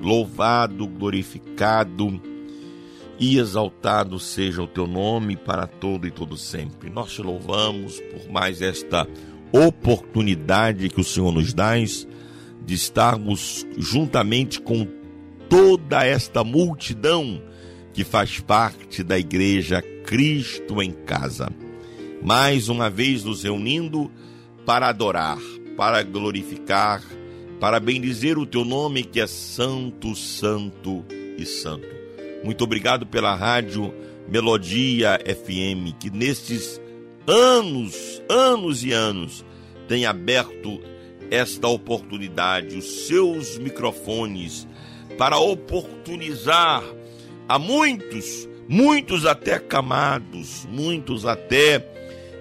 Louvado, glorificado e exaltado seja o teu nome para todo e todo sempre. Nós te louvamos por mais esta oportunidade que o Senhor nos dá de estarmos juntamente com toda esta multidão que faz parte da igreja Cristo em casa. Mais uma vez nos reunindo para adorar, para glorificar, para bendizer o teu nome que é santo, santo e santo. Muito obrigado pela rádio Melodia FM, que nestes anos, anos e anos, tem aberto esta oportunidade, os seus microfones, para oportunizar a muitos, muitos até camados, muitos até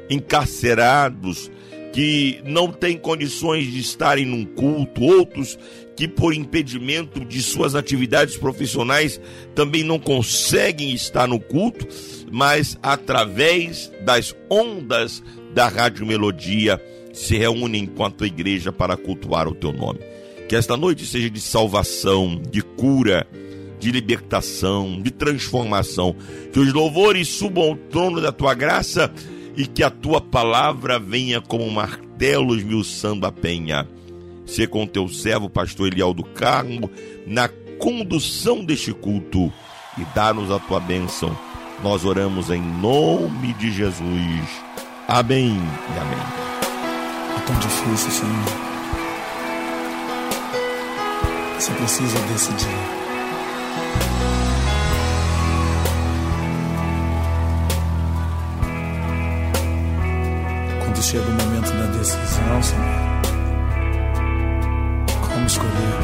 encarcerados, que não têm condições de estarem num culto, outros que por impedimento de suas atividades profissionais também não conseguem estar no culto, mas através das ondas da Rádio Melodia se reúnem enquanto igreja para cultuar o teu nome. Que esta noite seja de salvação, de cura, de libertação, de transformação. Que os louvores subam ao trono da tua graça e que a tua palavra venha como martelo esmiuçando a penha. Se com teu servo, pastor Eliel do Carmo, na condução deste culto e dá-nos a tua bênção. Nós oramos em nome de Jesus. Amém e amém. É tão difícil, Senhor. Você precisa decidir. Quando chega o momento da decisão, Senhor, como escolher?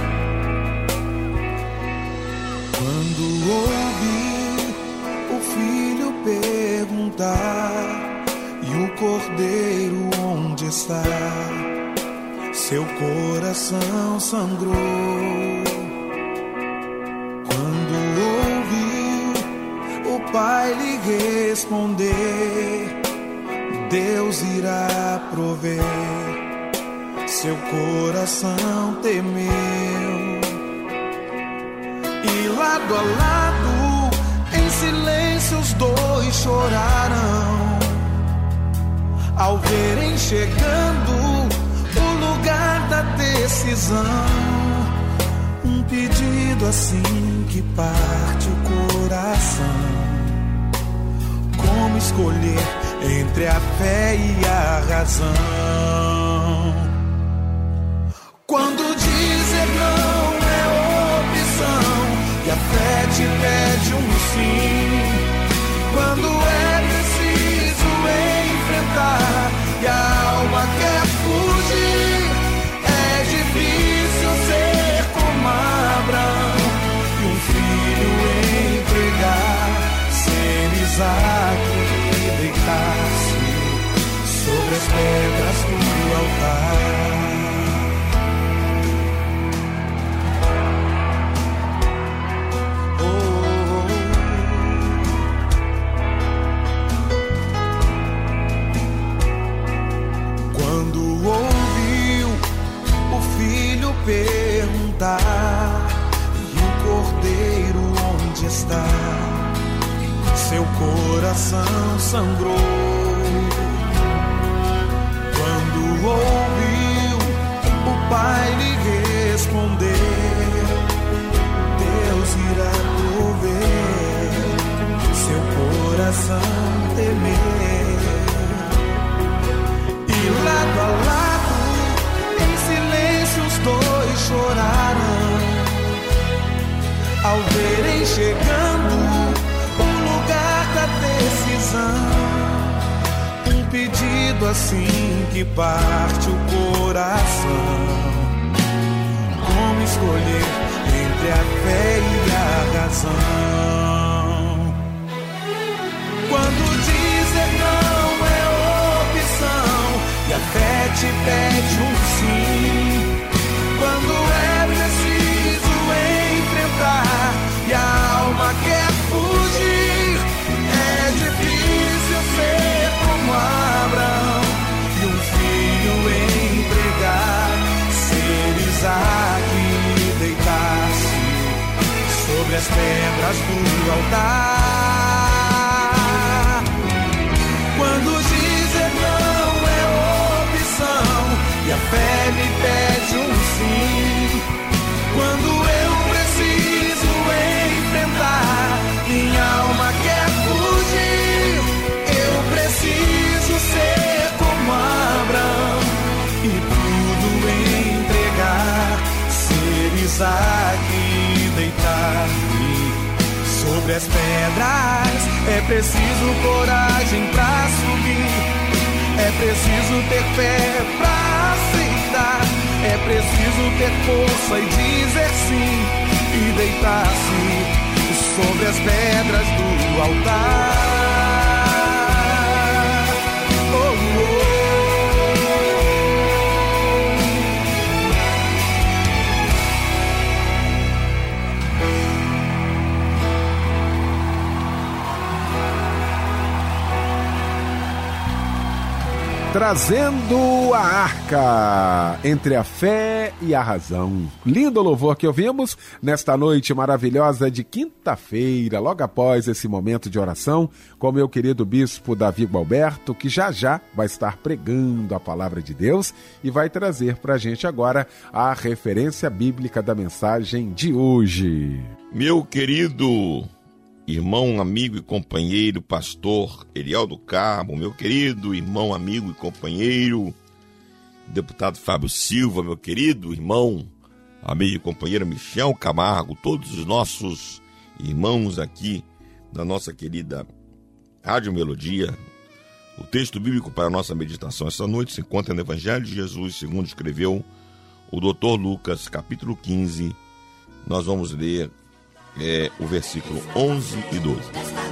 Quando ouvi o filho perguntar e o cordeiro onde está, seu coração sangrou. Quando ouvi o pai lhe responder Deus irá prover. Seu coração temeu. E lado a lado, em silêncio, os dois chorarão. Ao verem chegando o lugar da decisão. Um pedido assim que parte o coração. Como escolher? entre a fé e a razão. Quando dizer não é opção e a fé te pede um sim, quando é preciso enfrentar e a alma quer fugir, é difícil ser como Abraão e um filho entregar sem as pedras do altar. Altar. Sobre as pedras. É preciso coragem pra subir. É preciso ter fé pra aceitar. É preciso ter força e dizer sim e deitar-se sobre as pedras do altar. Trazendo a arca entre a fé e a razão. Lindo louvor que ouvimos nesta noite maravilhosa de quinta-feira, logo após esse momento de oração, com meu querido bispo Davi Gualberto, que já já vai estar pregando a palavra de Deus e vai trazer para a gente agora a referência bíblica da mensagem de hoje. Meu querido irmão, amigo e companheiro, pastor Eliel do Carmo, meu querido irmão, amigo e companheiro, deputado Fábio Silva, meu querido irmão, amigo e companheiro Michel Camargo, todos os nossos irmãos aqui da nossa querida Rádio Melodia. O texto bíblico para a nossa meditação esta noite se encontra no Evangelho de Jesus, segundo escreveu o doutor Lucas, capítulo 15. Nós vamos ler é, o versículo 11 e 12.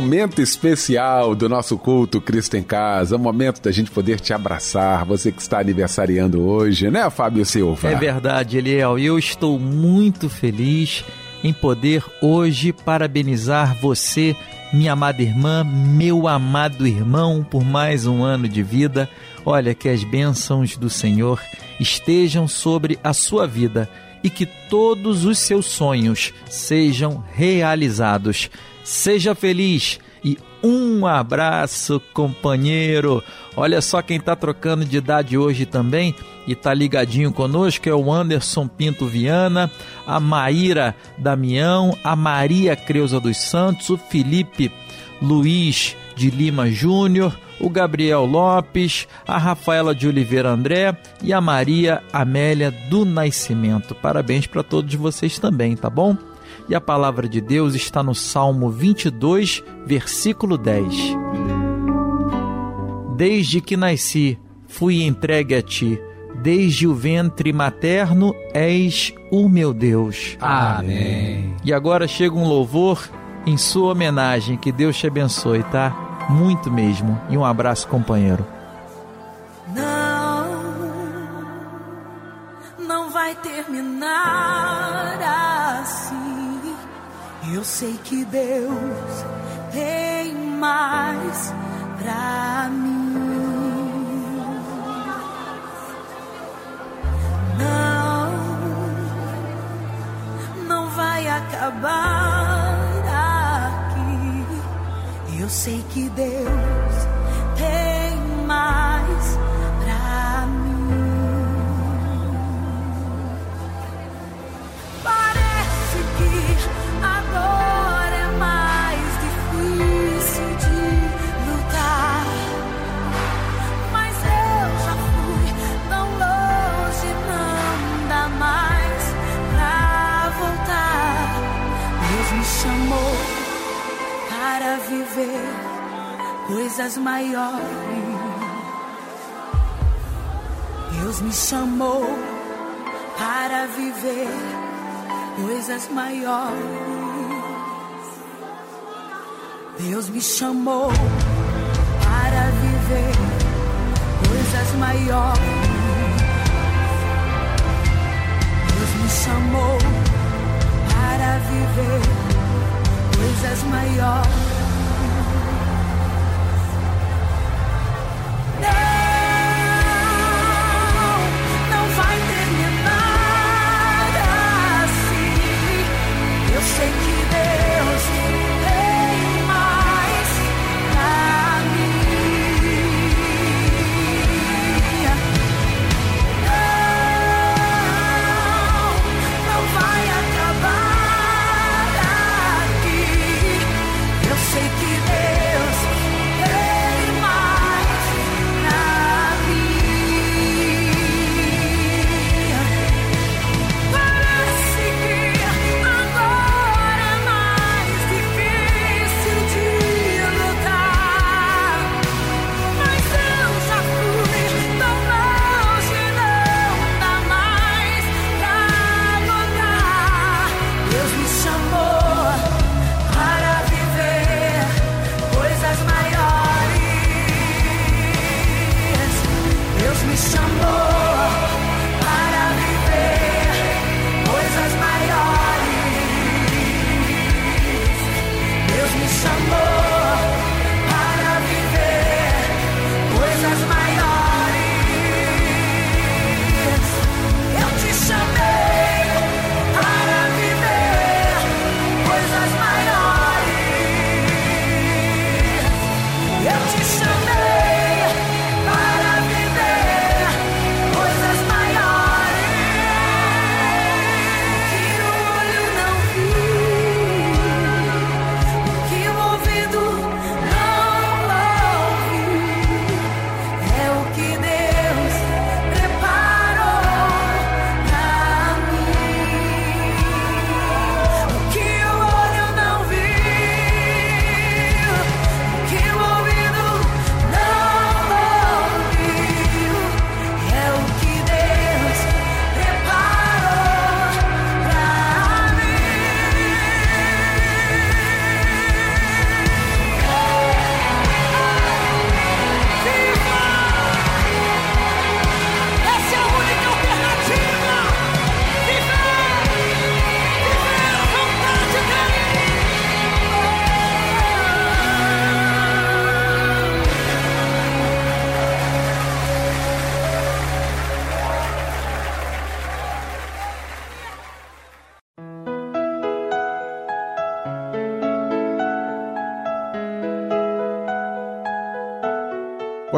Momento especial do nosso culto Cristo em Casa, o momento da gente poder te abraçar, você que está aniversariando hoje, né, Fábio Silva? É verdade, Eliel, eu estou muito feliz em poder hoje parabenizar você, minha amada irmã, meu amado irmão, por mais um ano de vida. Olha, que as bênçãos do Senhor estejam sobre a sua vida e que todos os seus sonhos sejam realizados. Seja feliz e um abraço, companheiro. Olha só quem está trocando de idade hoje também e está ligadinho conosco é o Anderson Pinto Viana, a Maíra Damião, a Maria Creuza dos Santos, o Felipe Luiz de Lima Júnior, o Gabriel Lopes, a Rafaela de Oliveira André e a Maria Amélia do Nascimento. Parabéns para todos vocês também, tá bom? E a palavra de Deus está no Salmo 22, versículo 10. Desde que nasci, fui entregue a ti. Desde o ventre materno és o meu Deus. Amém. E agora chega um louvor em sua homenagem. Que Deus te abençoe, tá? Muito mesmo. E um abraço, companheiro. Eu sei que Deus tem mais pra mim. Não, não vai acabar aqui. Eu sei que Deus viver coisas maiores. Deus me chamou para viver coisas maiores. Deus me chamou para viver coisas maiores. Deus me chamou para viver coisas maiores.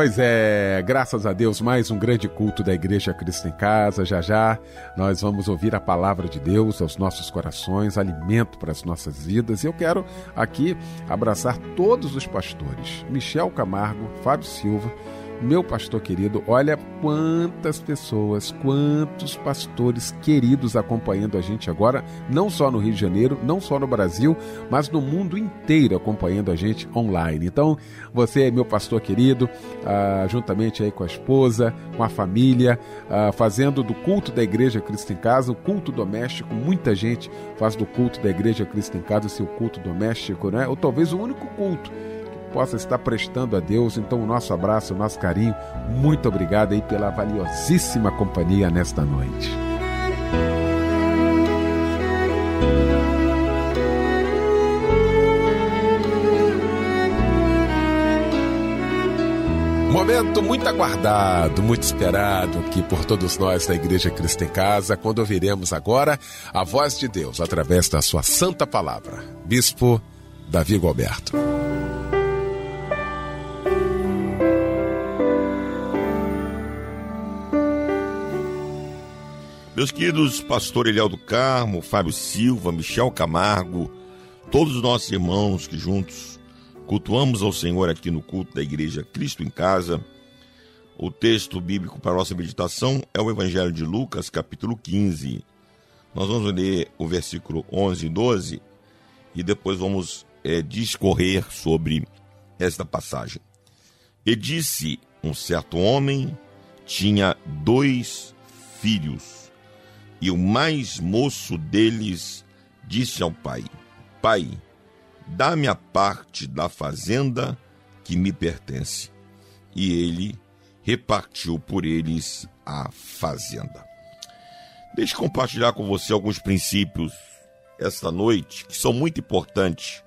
Pois é, graças a Deus, mais um grande culto da Igreja Cristo em Casa. Já já nós vamos ouvir a palavra de Deus aos nossos corações, alimento para as nossas vidas. E eu quero aqui abraçar todos os pastores: Michel Camargo, Fábio Silva, meu pastor querido, olha quantas pessoas, quantos pastores queridos acompanhando a gente agora, não só no Rio de Janeiro, não só no Brasil, mas no mundo inteiro acompanhando a gente online. Então, você meu pastor querido, ah, juntamente aí com a esposa, com a família, ah, fazendo do culto da Igreja Cristo em Casa, o culto doméstico. Muita gente faz do culto da Igreja Cristo em Casa seu culto doméstico, né? Ou talvez o único culto possa estar prestando a Deus. Então, o nosso abraço, o nosso carinho. Muito obrigado aí pela valiosíssima companhia nesta noite. Momento muito aguardado, muito esperado aqui por todos nós da Igreja Cristo em Casa, quando ouviremos agora a voz de Deus através da sua santa palavra. Bispo Davi Gilberto. Meus queridos pastor Eliel do Carmo, Fábio Silva, Michel Camargo, todos os nossos irmãos que juntos cultuamos ao Senhor aqui no culto da Igreja Cristo em Casa. O texto bíblico para nossa meditação é o Evangelho de Lucas, capítulo 15. Nós vamos ler o versículo 11 e 12 e depois vamos é, discorrer sobre esta passagem. E disse: Um certo homem tinha dois filhos e o mais moço deles disse ao pai: Pai, dá-me a parte da fazenda que me pertence. E ele repartiu por eles a fazenda. Deixe compartilhar com você alguns princípios esta noite que são muito importantes,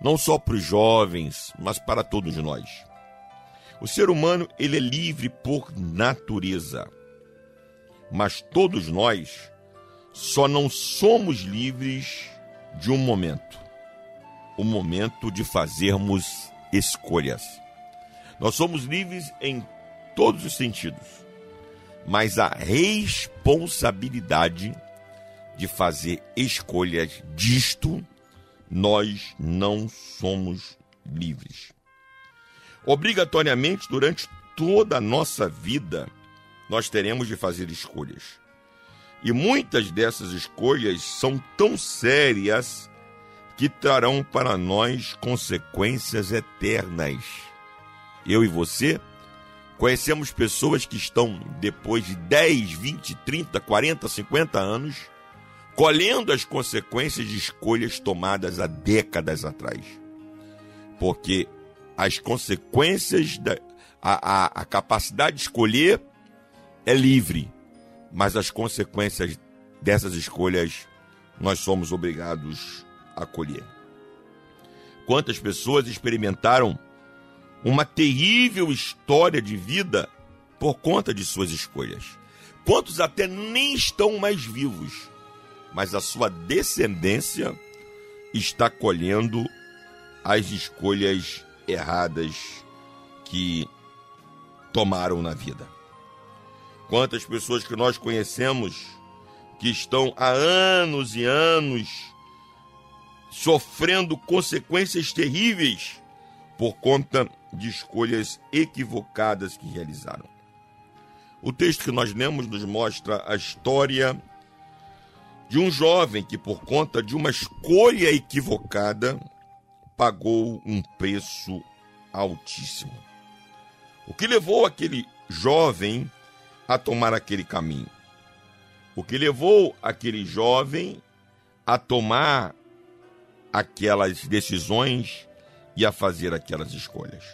não só para os jovens, mas para todos nós. O ser humano ele é livre por natureza mas todos nós só não somos livres de um momento o momento de fazermos escolhas. Nós somos livres em todos os sentidos, mas a responsabilidade de fazer escolhas disto, nós não somos livres. Obrigatoriamente, durante toda a nossa vida, nós teremos de fazer escolhas. E muitas dessas escolhas são tão sérias que trarão para nós consequências eternas. Eu e você conhecemos pessoas que estão, depois de 10, 20, 30, 40, 50 anos, colhendo as consequências de escolhas tomadas há décadas atrás. Porque as consequências, da, a, a, a capacidade de escolher é livre, mas as consequências dessas escolhas nós somos obrigados a colher. Quantas pessoas experimentaram uma terrível história de vida por conta de suas escolhas? Quantos até nem estão mais vivos, mas a sua descendência está colhendo as escolhas erradas que tomaram na vida. Quantas pessoas que nós conhecemos que estão há anos e anos sofrendo consequências terríveis por conta de escolhas equivocadas que realizaram. O texto que nós lemos nos mostra a história de um jovem que, por conta de uma escolha equivocada, pagou um preço altíssimo. O que levou aquele jovem a tomar aquele caminho. O que levou aquele jovem a tomar aquelas decisões e a fazer aquelas escolhas.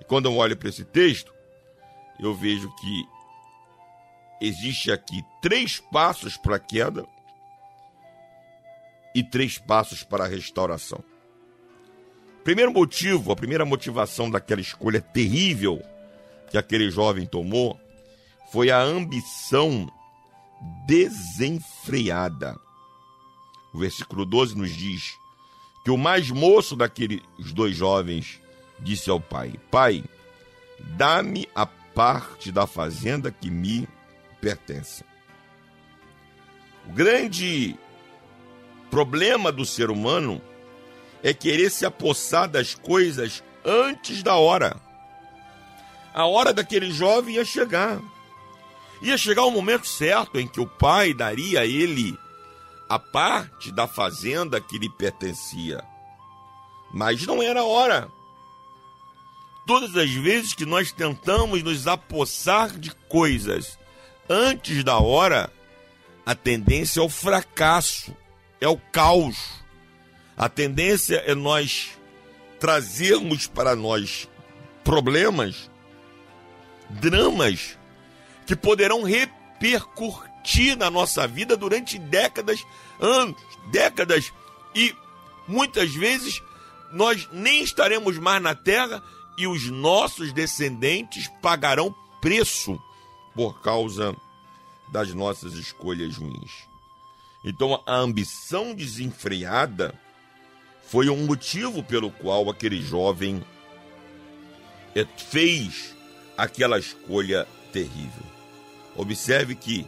E quando eu olho para esse texto, eu vejo que existe aqui três passos para a queda e três passos para a restauração. Primeiro motivo, a primeira motivação daquela escolha terrível que aquele jovem tomou foi a ambição desenfreada. O versículo 12 nos diz que o mais moço daqueles dois jovens disse ao pai: Pai, dá-me a parte da fazenda que me pertence. O grande problema do ser humano é querer se apossar das coisas antes da hora. a hora daquele jovem ia chegar. Ia chegar o momento certo em que o pai daria a ele a parte da fazenda que lhe pertencia. Mas não era hora. Todas as vezes que nós tentamos nos apossar de coisas antes da hora, a tendência é o fracasso, é o caos. A tendência é nós trazermos para nós problemas, dramas que poderão repercutir na nossa vida durante décadas, anos, décadas e muitas vezes nós nem estaremos mais na terra e os nossos descendentes pagarão preço por causa das nossas escolhas ruins. Então a ambição desenfreada foi um motivo pelo qual aquele jovem eh, fez aquela escolha terrível. Observe que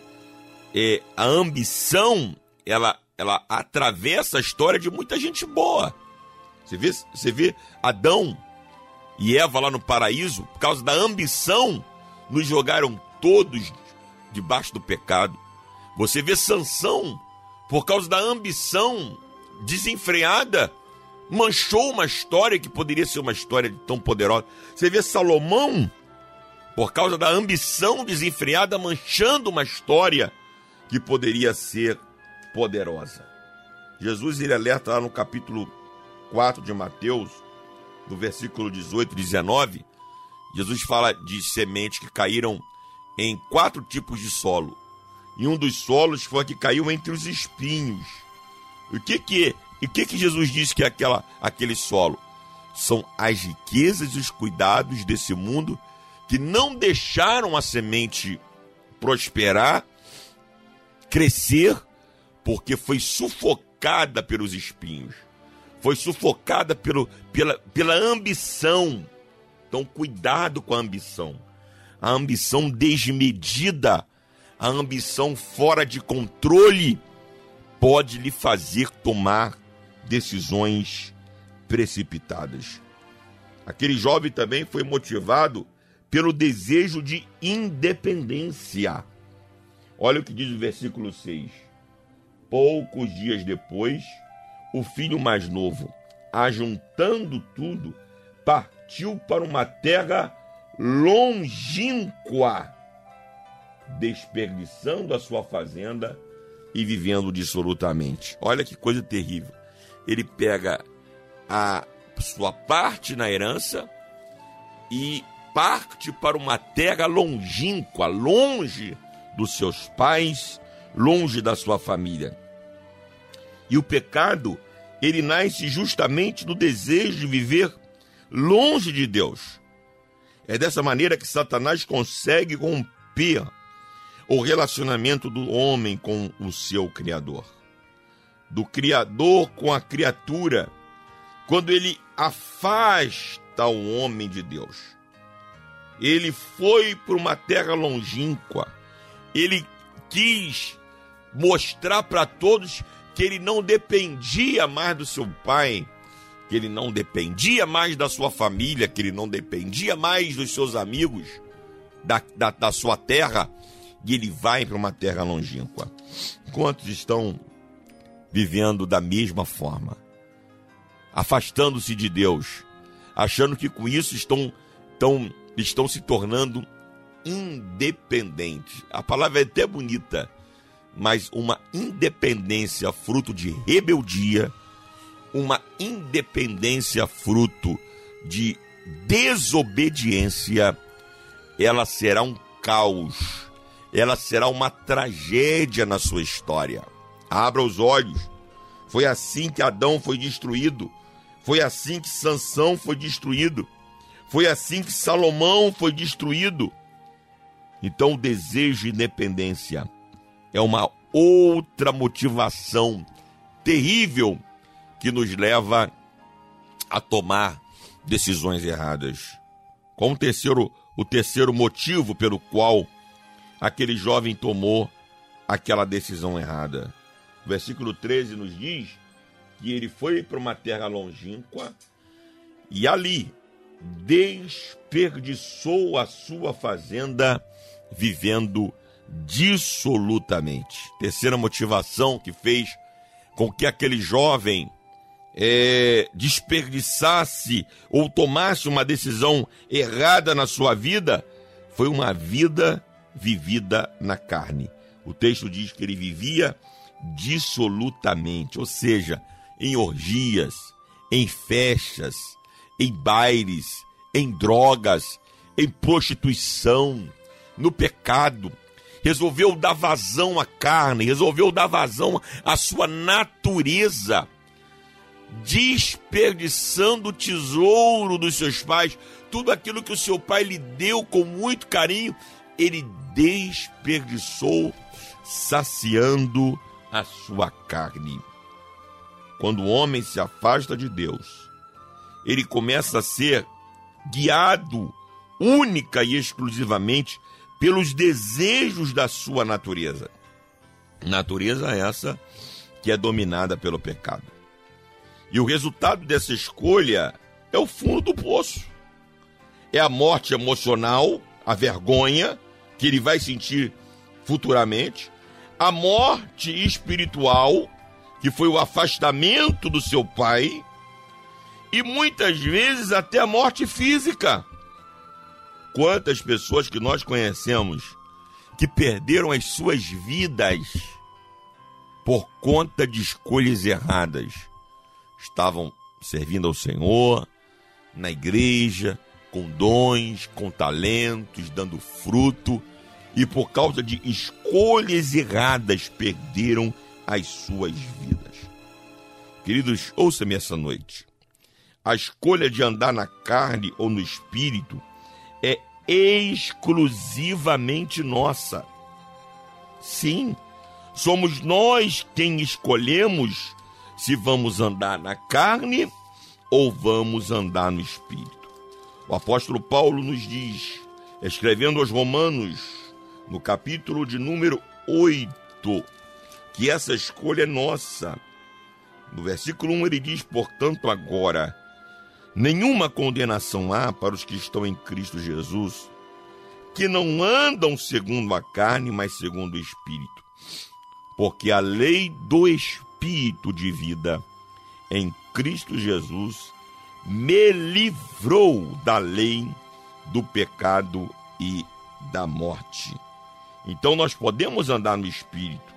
é, a ambição ela, ela atravessa a história de muita gente boa. Você vê, você vê Adão e Eva lá no paraíso, por causa da ambição, nos jogaram todos debaixo do pecado. Você vê Sansão, por causa da ambição desenfreada, manchou uma história que poderia ser uma história tão poderosa. Você vê Salomão, por causa da ambição desenfreada, manchando uma história que poderia ser poderosa. Jesus ele alerta lá no capítulo 4 de Mateus, do versículo 18 e 19, Jesus fala de sementes que caíram em quatro tipos de solo. E um dos solos foi que caiu entre os espinhos. O que que, o que que Jesus disse que é aquela, aquele solo? São as riquezas e os cuidados desse mundo que não deixaram a semente prosperar, crescer, porque foi sufocada pelos espinhos foi sufocada pelo, pela, pela ambição. Então, cuidado com a ambição. A ambição desmedida, a ambição fora de controle, pode lhe fazer tomar decisões precipitadas. Aquele jovem também foi motivado pelo desejo de independência. Olha o que diz o versículo 6. Poucos dias depois, o filho mais novo, ajuntando tudo, partiu para uma terra longínqua, desperdiçando a sua fazenda e vivendo dissolutamente. Olha que coisa terrível. Ele pega a sua parte na herança e parte para uma terra longínqua, longe dos seus pais, longe da sua família. E o pecado, ele nasce justamente do desejo de viver longe de Deus. É dessa maneira que Satanás consegue romper o relacionamento do homem com o seu Criador. Do Criador com a criatura, quando ele afasta o homem de Deus. Ele foi para uma terra longínqua. Ele quis mostrar para todos que ele não dependia mais do seu pai, que ele não dependia mais da sua família, que ele não dependia mais dos seus amigos, da, da, da sua terra, e ele vai para uma terra longínqua. Quantos estão vivendo da mesma forma? Afastando-se de Deus, achando que com isso estão, estão, estão se tornando independentes. A palavra é até bonita mas uma independência fruto de rebeldia, uma independência fruto de desobediência, ela será um caos, ela será uma tragédia na sua história. Abra os olhos. Foi assim que Adão foi destruído. Foi assim que Sansão foi destruído. Foi assim que Salomão foi destruído. Então o desejo de independência é uma outra motivação terrível que nos leva a tomar decisões erradas. Qual o terceiro, o terceiro motivo pelo qual aquele jovem tomou aquela decisão errada? O versículo 13 nos diz que ele foi para uma terra longínqua e ali desperdiçou a sua fazenda vivendo dissolutamente. Terceira motivação que fez com que aquele jovem é, desperdiçasse ou tomasse uma decisão errada na sua vida foi uma vida vivida na carne. O texto diz que ele vivia dissolutamente, ou seja, em orgias, em festas, em bailes, em drogas, em prostituição, no pecado. Resolveu dar vazão à carne, resolveu dar vazão à sua natureza, desperdiçando o tesouro dos seus pais, tudo aquilo que o seu pai lhe deu com muito carinho, ele desperdiçou, saciando a sua carne. Quando o homem se afasta de Deus, ele começa a ser guiado única e exclusivamente pelos desejos da sua natureza. Natureza essa que é dominada pelo pecado. E o resultado dessa escolha é o fundo do poço. É a morte emocional, a vergonha que ele vai sentir futuramente, a morte espiritual, que foi o afastamento do seu pai, e muitas vezes até a morte física. Quantas pessoas que nós conhecemos que perderam as suas vidas por conta de escolhas erradas. Estavam servindo ao Senhor, na igreja, com dons, com talentos, dando fruto, e por causa de escolhas erradas perderam as suas vidas. Queridos, ouça-me essa noite. A escolha de andar na carne ou no espírito é exclusivamente nossa. Sim, somos nós quem escolhemos se vamos andar na carne ou vamos andar no espírito. O apóstolo Paulo nos diz, escrevendo aos Romanos, no capítulo de número 8, que essa escolha é nossa. No versículo 1 ele diz: Portanto, agora Nenhuma condenação há para os que estão em Cristo Jesus, que não andam segundo a carne, mas segundo o Espírito. Porque a lei do Espírito de vida em Cristo Jesus me livrou da lei do pecado e da morte. Então nós podemos andar no Espírito.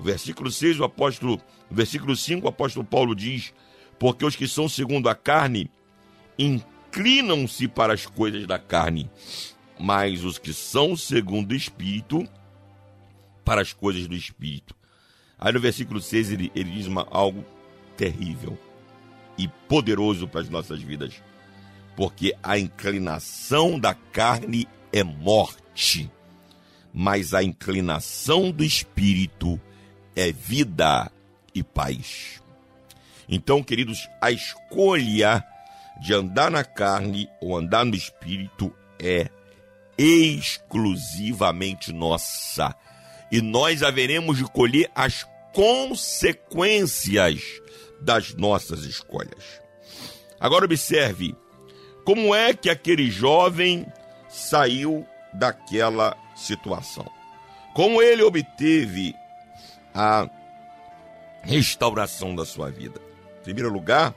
Versículo 6, o apóstolo, versículo 5, o apóstolo Paulo diz: Porque os que são segundo a carne inclinam-se para as coisas da carne, mas os que são segundo o Espírito, para as coisas do Espírito. Aí no versículo 6 ele, ele diz uma, algo terrível e poderoso para as nossas vidas. Porque a inclinação da carne é morte, mas a inclinação do espírito é vida e paz. Então, queridos, a escolha de andar na carne ou andar no espírito é exclusivamente nossa. E nós haveremos de colher as consequências das nossas escolhas. Agora observe como é que aquele jovem saiu daquela situação. Como ele obteve a restauração da sua vida. Em primeiro lugar,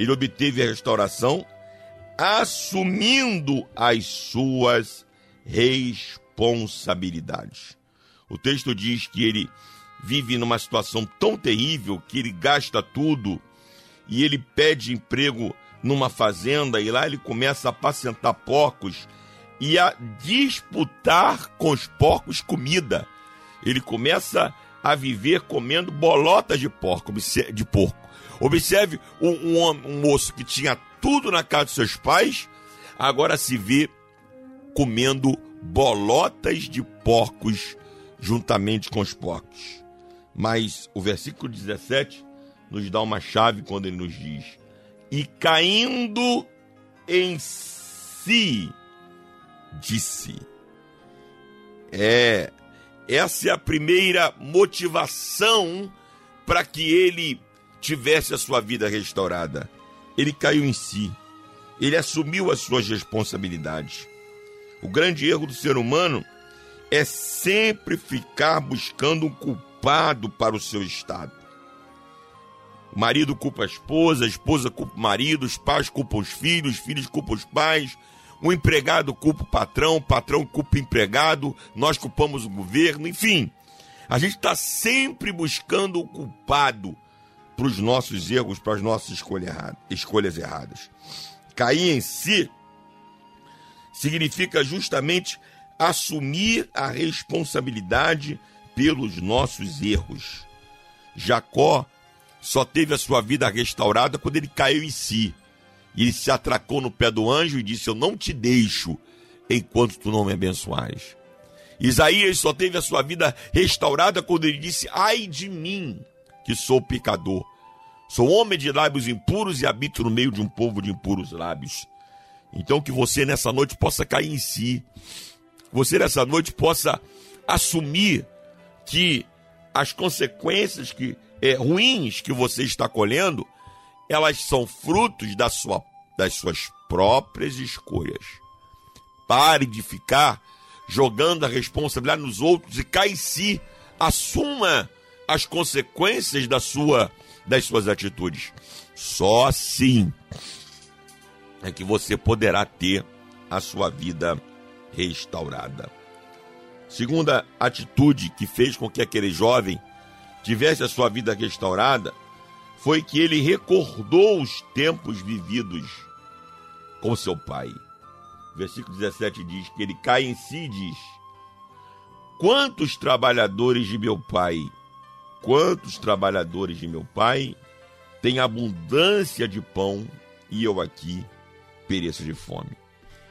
ele obteve a restauração assumindo as suas responsabilidades. O texto diz que ele vive numa situação tão terrível que ele gasta tudo e ele pede emprego numa fazenda e lá ele começa a apacentar porcos e a disputar com os porcos comida. Ele começa a viver comendo bolotas de porco, de porco. Observe um, um, um moço que tinha tudo na casa de seus pais, agora se vê comendo bolotas de porcos juntamente com os porcos. Mas o versículo 17 nos dá uma chave quando ele nos diz: E caindo em si, disse. É, essa é a primeira motivação para que ele tivesse a sua vida restaurada. Ele caiu em si. Ele assumiu as suas responsabilidades. O grande erro do ser humano é sempre ficar buscando um culpado para o seu estado. O marido culpa a esposa, a esposa culpa o marido, os pais culpam os filhos, os filhos culpam os pais, o empregado culpa o patrão, o patrão culpa o empregado, nós culpamos o governo, enfim. A gente está sempre buscando o culpado para os nossos erros, para as nossas escolhas erradas. Cair em si significa justamente assumir a responsabilidade pelos nossos erros. Jacó só teve a sua vida restaurada quando ele caiu em si. E ele se atracou no pé do anjo e disse: Eu não te deixo enquanto tu não me abençoares. Isaías só teve a sua vida restaurada quando ele disse: Ai de mim, que sou pecador. Sou homem de lábios impuros e habito no meio de um povo de impuros lábios. Então que você nessa noite possa cair em si. Você nessa noite possa assumir que as consequências que é, ruins que você está colhendo, elas são frutos da sua, das suas próprias escolhas. Pare de ficar jogando a responsabilidade nos outros e cai em si. Assuma as consequências da sua, das suas atitudes. Só assim é que você poderá ter a sua vida restaurada. Segunda atitude que fez com que aquele jovem tivesse a sua vida restaurada foi que ele recordou os tempos vividos com seu pai. Versículo 17 diz que ele cai em si e diz: Quantos trabalhadores de meu pai, quantos trabalhadores de meu pai têm abundância de pão e eu aqui pereço de fome.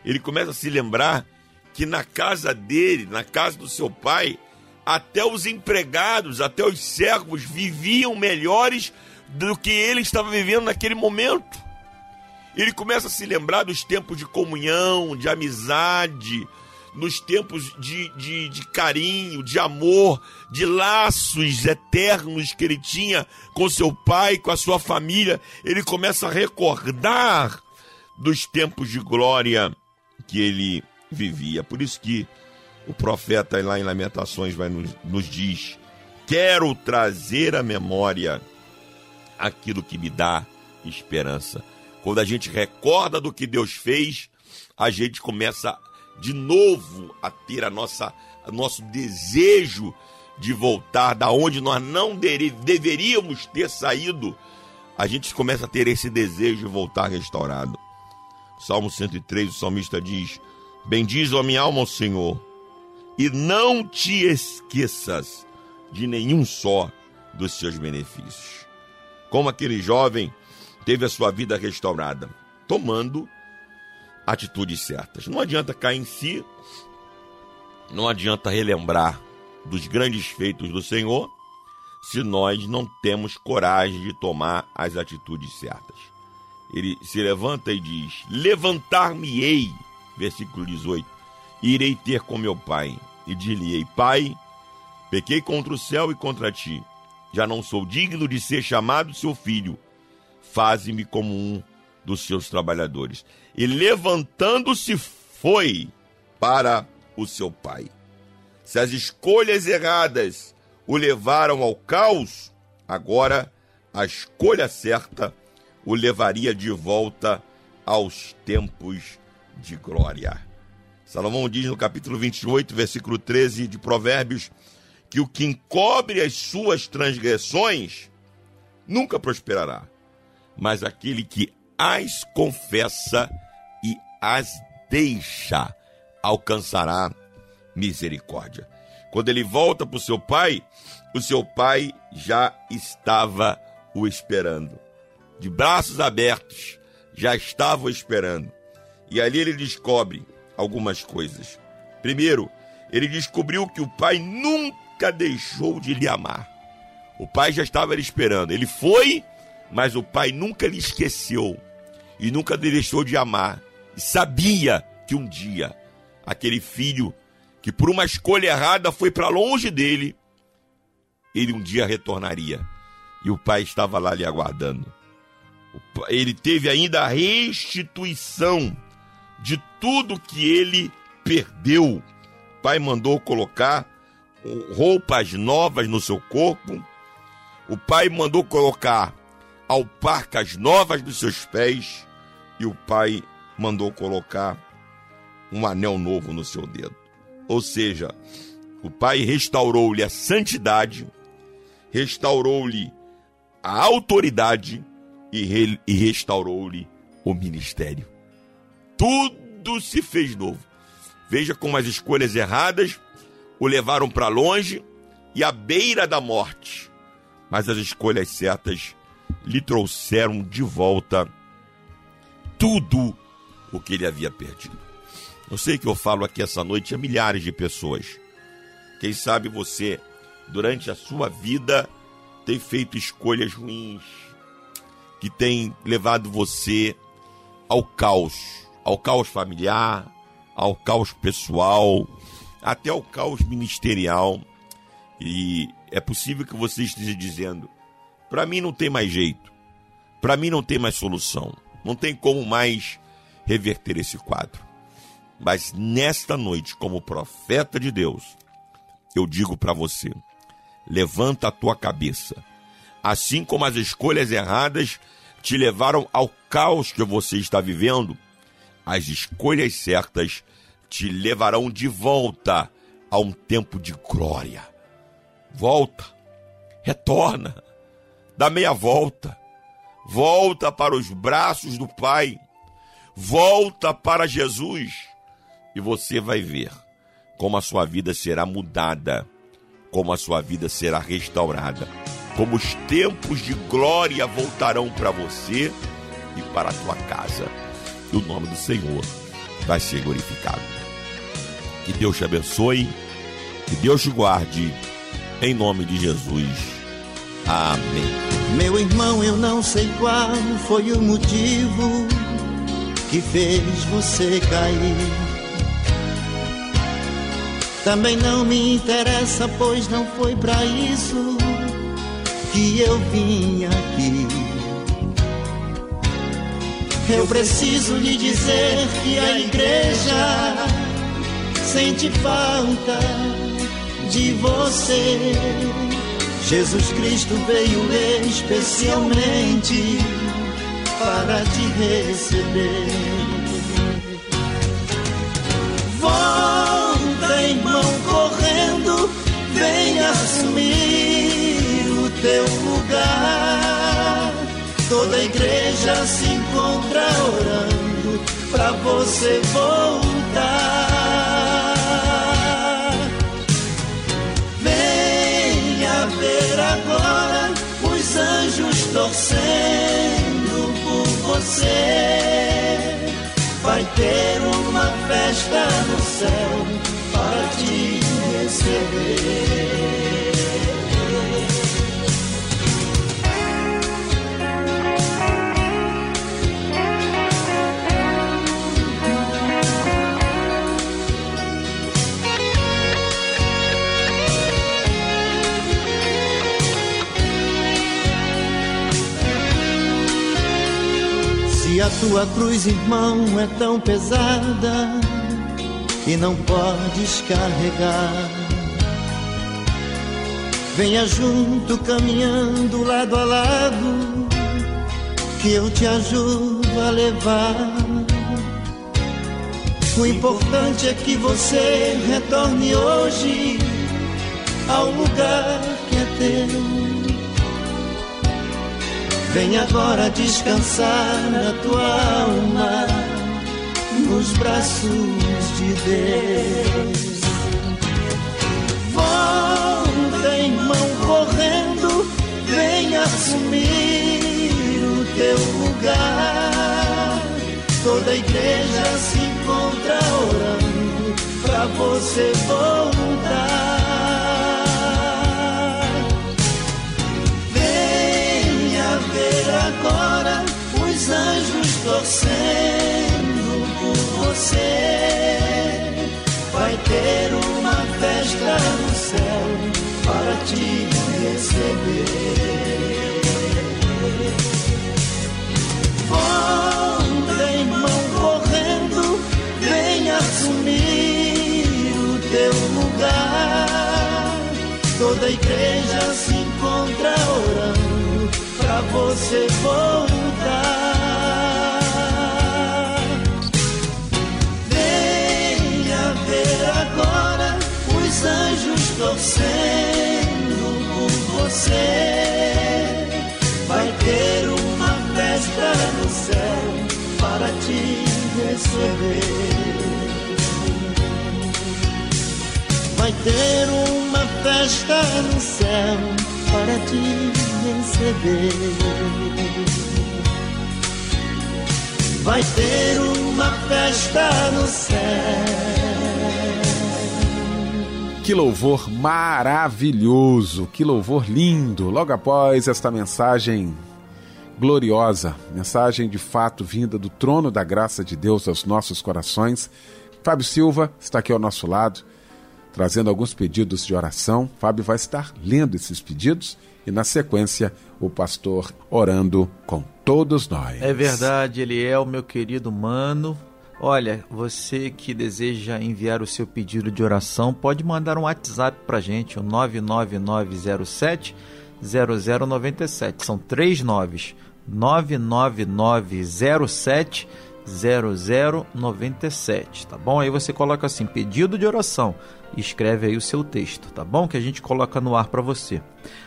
Ele começa a se lembrar que na casa dele, na casa do seu pai, até os empregados, até os servos viviam melhores do que ele estava vivendo naquele momento. Ele começa a se lembrar dos tempos de comunhão, de amizade, nos tempos de, de, de, carinho, de amor, de laços eternos que ele tinha com seu pai, com a sua família. Ele começa a recordar dos tempos de glória que ele vivia. Por isso que o profeta lá em Lamentações vai nos, nos diz: Quero trazer à memória aquilo que me dá esperança. Quando a gente recorda do que Deus fez, a gente começa de novo a ter a nossa nosso desejo de voltar da onde nós não deveríamos ter saído. A gente começa a ter esse desejo de voltar restaurado. Salmo 103, o salmista diz: Bendiz a minha alma ao Senhor, e não te esqueças de nenhum só dos seus benefícios. Como aquele jovem teve a sua vida restaurada, tomando atitudes certas. Não adianta cair em si, não adianta relembrar dos grandes feitos do Senhor, se nós não temos coragem de tomar as atitudes certas. Ele se levanta e diz: Levantar-me-ei, versículo 18, irei ter com meu pai. E dir-lhe-ei: Pai, pequei contra o céu e contra ti. Já não sou digno de ser chamado seu filho. Faze-me como um dos seus trabalhadores. E levantando-se foi para o seu pai. Se as escolhas erradas o levaram ao caos, agora a escolha certa o levaria de volta aos tempos de glória. Salomão diz no capítulo 28, versículo 13 de Provérbios, que o que encobre as suas transgressões nunca prosperará, mas aquele que as confessa as deixa alcançará misericórdia. Quando ele volta para o seu pai, o seu pai já estava o esperando. De braços abertos, já estava o esperando. E ali ele descobre algumas coisas. Primeiro, ele descobriu que o pai nunca deixou de lhe amar. O pai já estava lhe esperando. Ele foi, mas o pai nunca lhe esqueceu e nunca deixou de amar. Sabia que um dia aquele filho que por uma escolha errada foi para longe dele, ele um dia retornaria. E o pai estava lá lhe aguardando. Ele teve ainda a restituição de tudo que ele perdeu. O pai mandou colocar roupas novas no seu corpo. O pai mandou colocar alparcas novas nos seus pés. E o pai mandou colocar um anel novo no seu dedo. Ou seja, o pai restaurou-lhe a santidade, restaurou-lhe a autoridade e, e restaurou-lhe o ministério. Tudo se fez novo. Veja como as escolhas erradas o levaram para longe e à beira da morte. Mas as escolhas certas lhe trouxeram de volta tudo o que ele havia perdido. Eu sei que eu falo aqui essa noite a milhares de pessoas. Quem sabe você, durante a sua vida, tem feito escolhas ruins, que tem levado você ao caos, ao caos familiar, ao caos pessoal, até ao caos ministerial. E é possível que você esteja dizendo: para mim não tem mais jeito, para mim não tem mais solução, não tem como mais reverter esse quadro. Mas nesta noite, como profeta de Deus, eu digo para você: levanta a tua cabeça. Assim como as escolhas erradas te levaram ao caos que você está vivendo, as escolhas certas te levarão de volta a um tempo de glória. Volta, retorna, dá meia volta, volta para os braços do Pai, volta para Jesus e você vai ver como a sua vida será mudada, como a sua vida será restaurada como os tempos de glória voltarão para você e para a tua casa. E o nome do Senhor vai ser glorificado. Que Deus te abençoe, que Deus te guarde, em nome de Jesus. Amém. Meu irmão, eu não sei qual foi o motivo que fez você cair. Também não me interessa, pois não foi para isso que eu vim aqui. Eu preciso lhe dizer que a igreja sente falta de você. Jesus Cristo veio especialmente para te receber. Volta, irmão, correndo, vem assumir teu lugar. Toda a igreja se encontra orando para você voltar. Você. Vai ter uma festa no céu para te receber. A tua cruz, irmão, é tão pesada e não podes carregar. Venha junto caminhando lado a lado, que eu te ajudo a levar. O importante é que você retorne hoje ao lugar que é teu. Vem agora descansar na tua alma, nos braços de Deus. Volta, irmão, correndo, vem assumir o teu lugar. Toda a igreja se encontra orando pra você voltar. Agora os anjos torcendo por você. Vai ter uma festa no céu para te receber. Você voltar. Venha ver agora os anjos torcendo por você. Vai ter uma festa no céu para te receber. Vai ter uma festa no céu para te receber. Vai ter uma festa no céu. Que louvor maravilhoso, que louvor lindo. Logo após esta mensagem gloriosa, mensagem de fato vinda do trono da graça de Deus aos nossos corações. Fábio Silva está aqui ao nosso lado, trazendo alguns pedidos de oração. Fábio vai estar lendo esses pedidos e, na sequência, o pastor orando com todos nós. É verdade, ele é o meu querido mano. Olha, você que deseja enviar o seu pedido de oração, pode mandar um WhatsApp para gente, o 99907 0097. São três noves. 99907 0097, tá bom? Aí você coloca assim, pedido de oração, e escreve aí o seu texto, tá bom? Que a gente coloca no ar para você.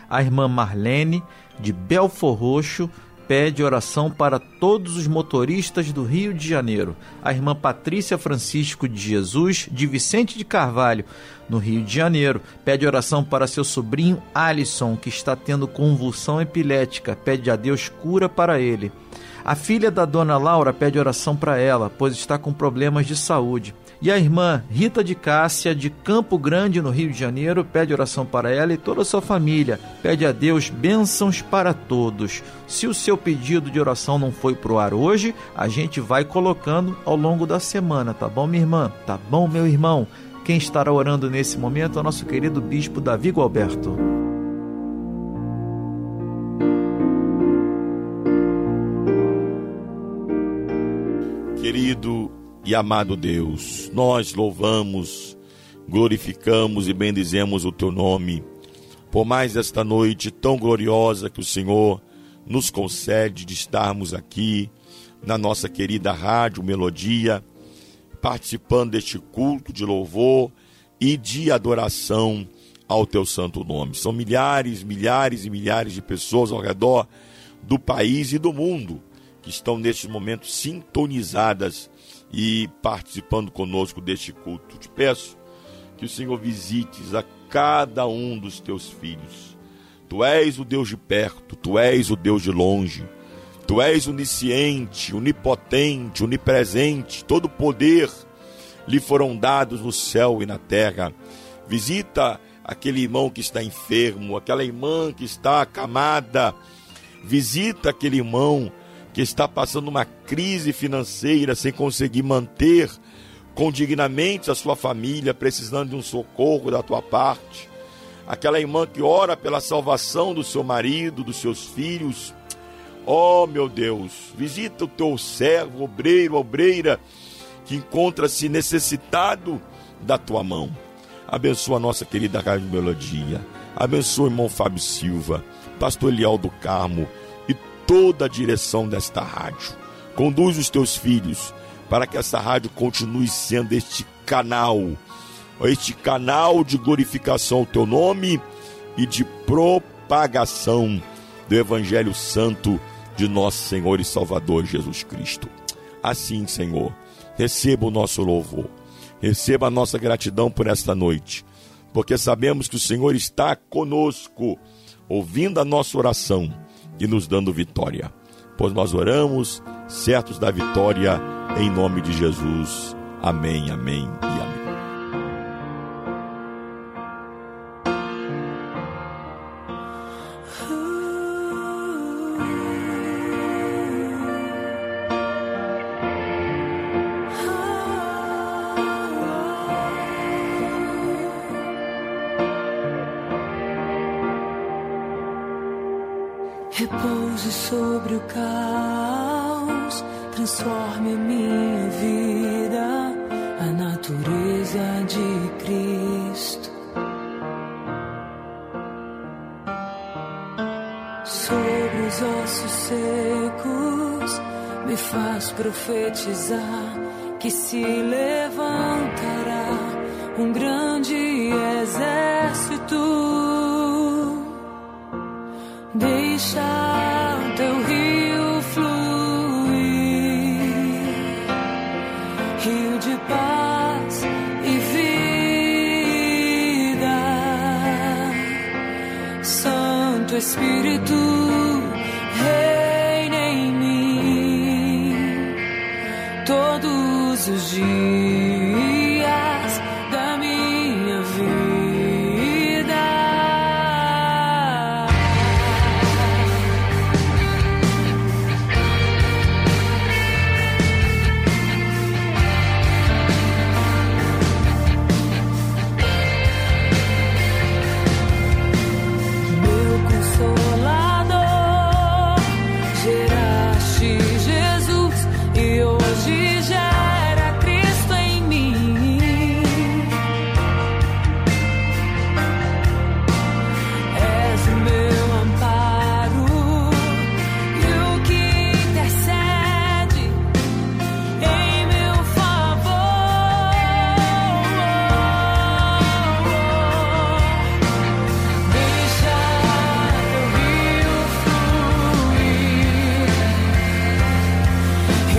A irmã Marlene, de Belfor Roxo, pede oração para todos os motoristas do Rio de Janeiro. A irmã Patrícia Francisco de Jesus, de Vicente de Carvalho, no Rio de Janeiro, pede oração para seu sobrinho Alisson, que está tendo convulsão epilética. Pede a Deus cura para ele. A filha da dona Laura pede oração para ela, pois está com problemas de saúde. E a irmã Rita de Cássia, de Campo Grande, no Rio de Janeiro, pede oração para ela e toda a sua família. Pede a Deus bênçãos para todos. Se o seu pedido de oração não foi pro ar hoje, a gente vai colocando ao longo da semana, tá bom, minha irmã? Tá bom, meu irmão? Quem estará orando nesse momento é o nosso querido bispo Davi Gualberto. Querido e amado Deus, nós louvamos, glorificamos e bendizemos o teu nome por mais esta noite tão gloriosa que o Senhor nos concede de estarmos aqui na nossa querida Rádio Melodia, participando deste culto de louvor e de adoração ao teu santo nome. São milhares, milhares e milhares de pessoas ao redor do país e do mundo que estão neste momento sintonizadas e participando conosco deste culto. Te peço que o Senhor visites a cada um dos teus filhos. Tu és o Deus de perto, tu és o Deus de longe. Tu és onisciente, onipotente, onipresente, todo poder lhe foram dados no céu e na terra. Visita aquele irmão que está enfermo, aquela irmã que está acamada. Visita aquele irmão que está passando uma crise financeira sem conseguir manter condignamente a sua família, precisando de um socorro da tua parte. Aquela irmã que ora pela salvação do seu marido, dos seus filhos. Oh, meu Deus, visita o teu servo, obreiro, obreira, que encontra-se necessitado da tua mão. Abençoa a nossa querida Rádio Melodia. Abençoa o irmão Fábio Silva, pastor Eliel do Carmo toda a direção desta rádio. Conduz os teus filhos para que essa rádio continue sendo este canal, este canal de glorificação ao teu nome e de propagação do Evangelho Santo de nosso Senhor e Salvador Jesus Cristo. Assim, Senhor, receba o nosso louvor, receba a nossa gratidão por esta noite, porque sabemos que o Senhor está conosco, ouvindo a nossa oração e nos dando vitória. Pois nós oramos, certos da vitória, em nome de Jesus. Amém, amém e amém. Minha vida. a natureza de Cristo. Sobre os ossos secos me faz profetizar que se levantará um grande exército. Deixa Espírito, reina em mim todos os dias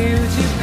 rio de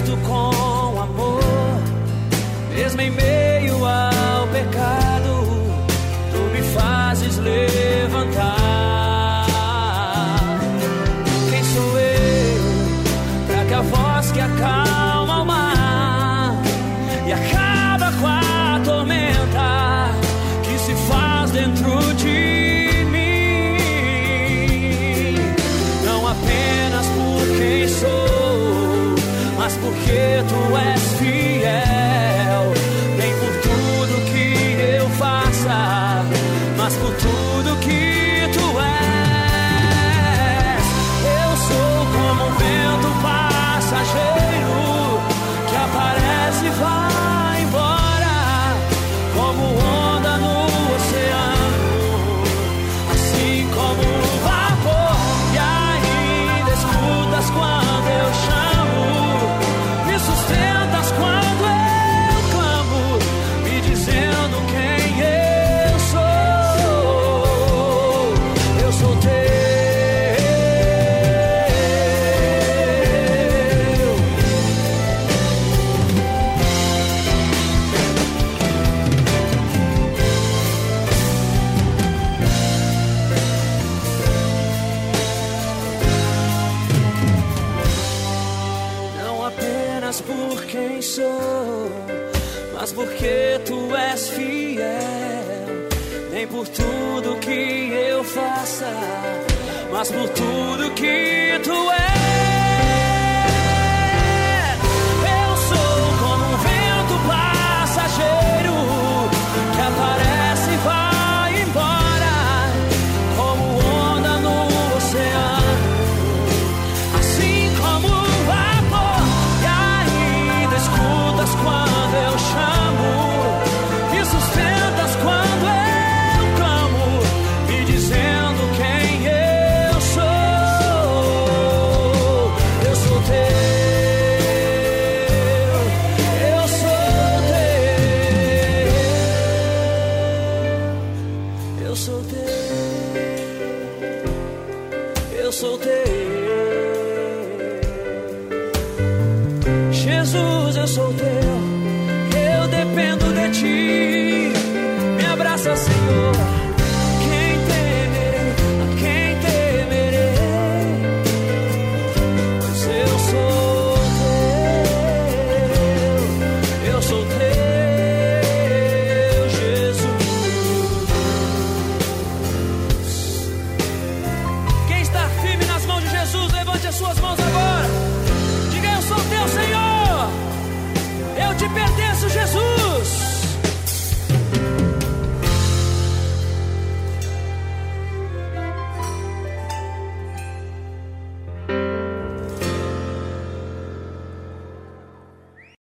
to call. mas porque tu és fiel. Nem por tudo que eu faça, mas por tudo que tu és.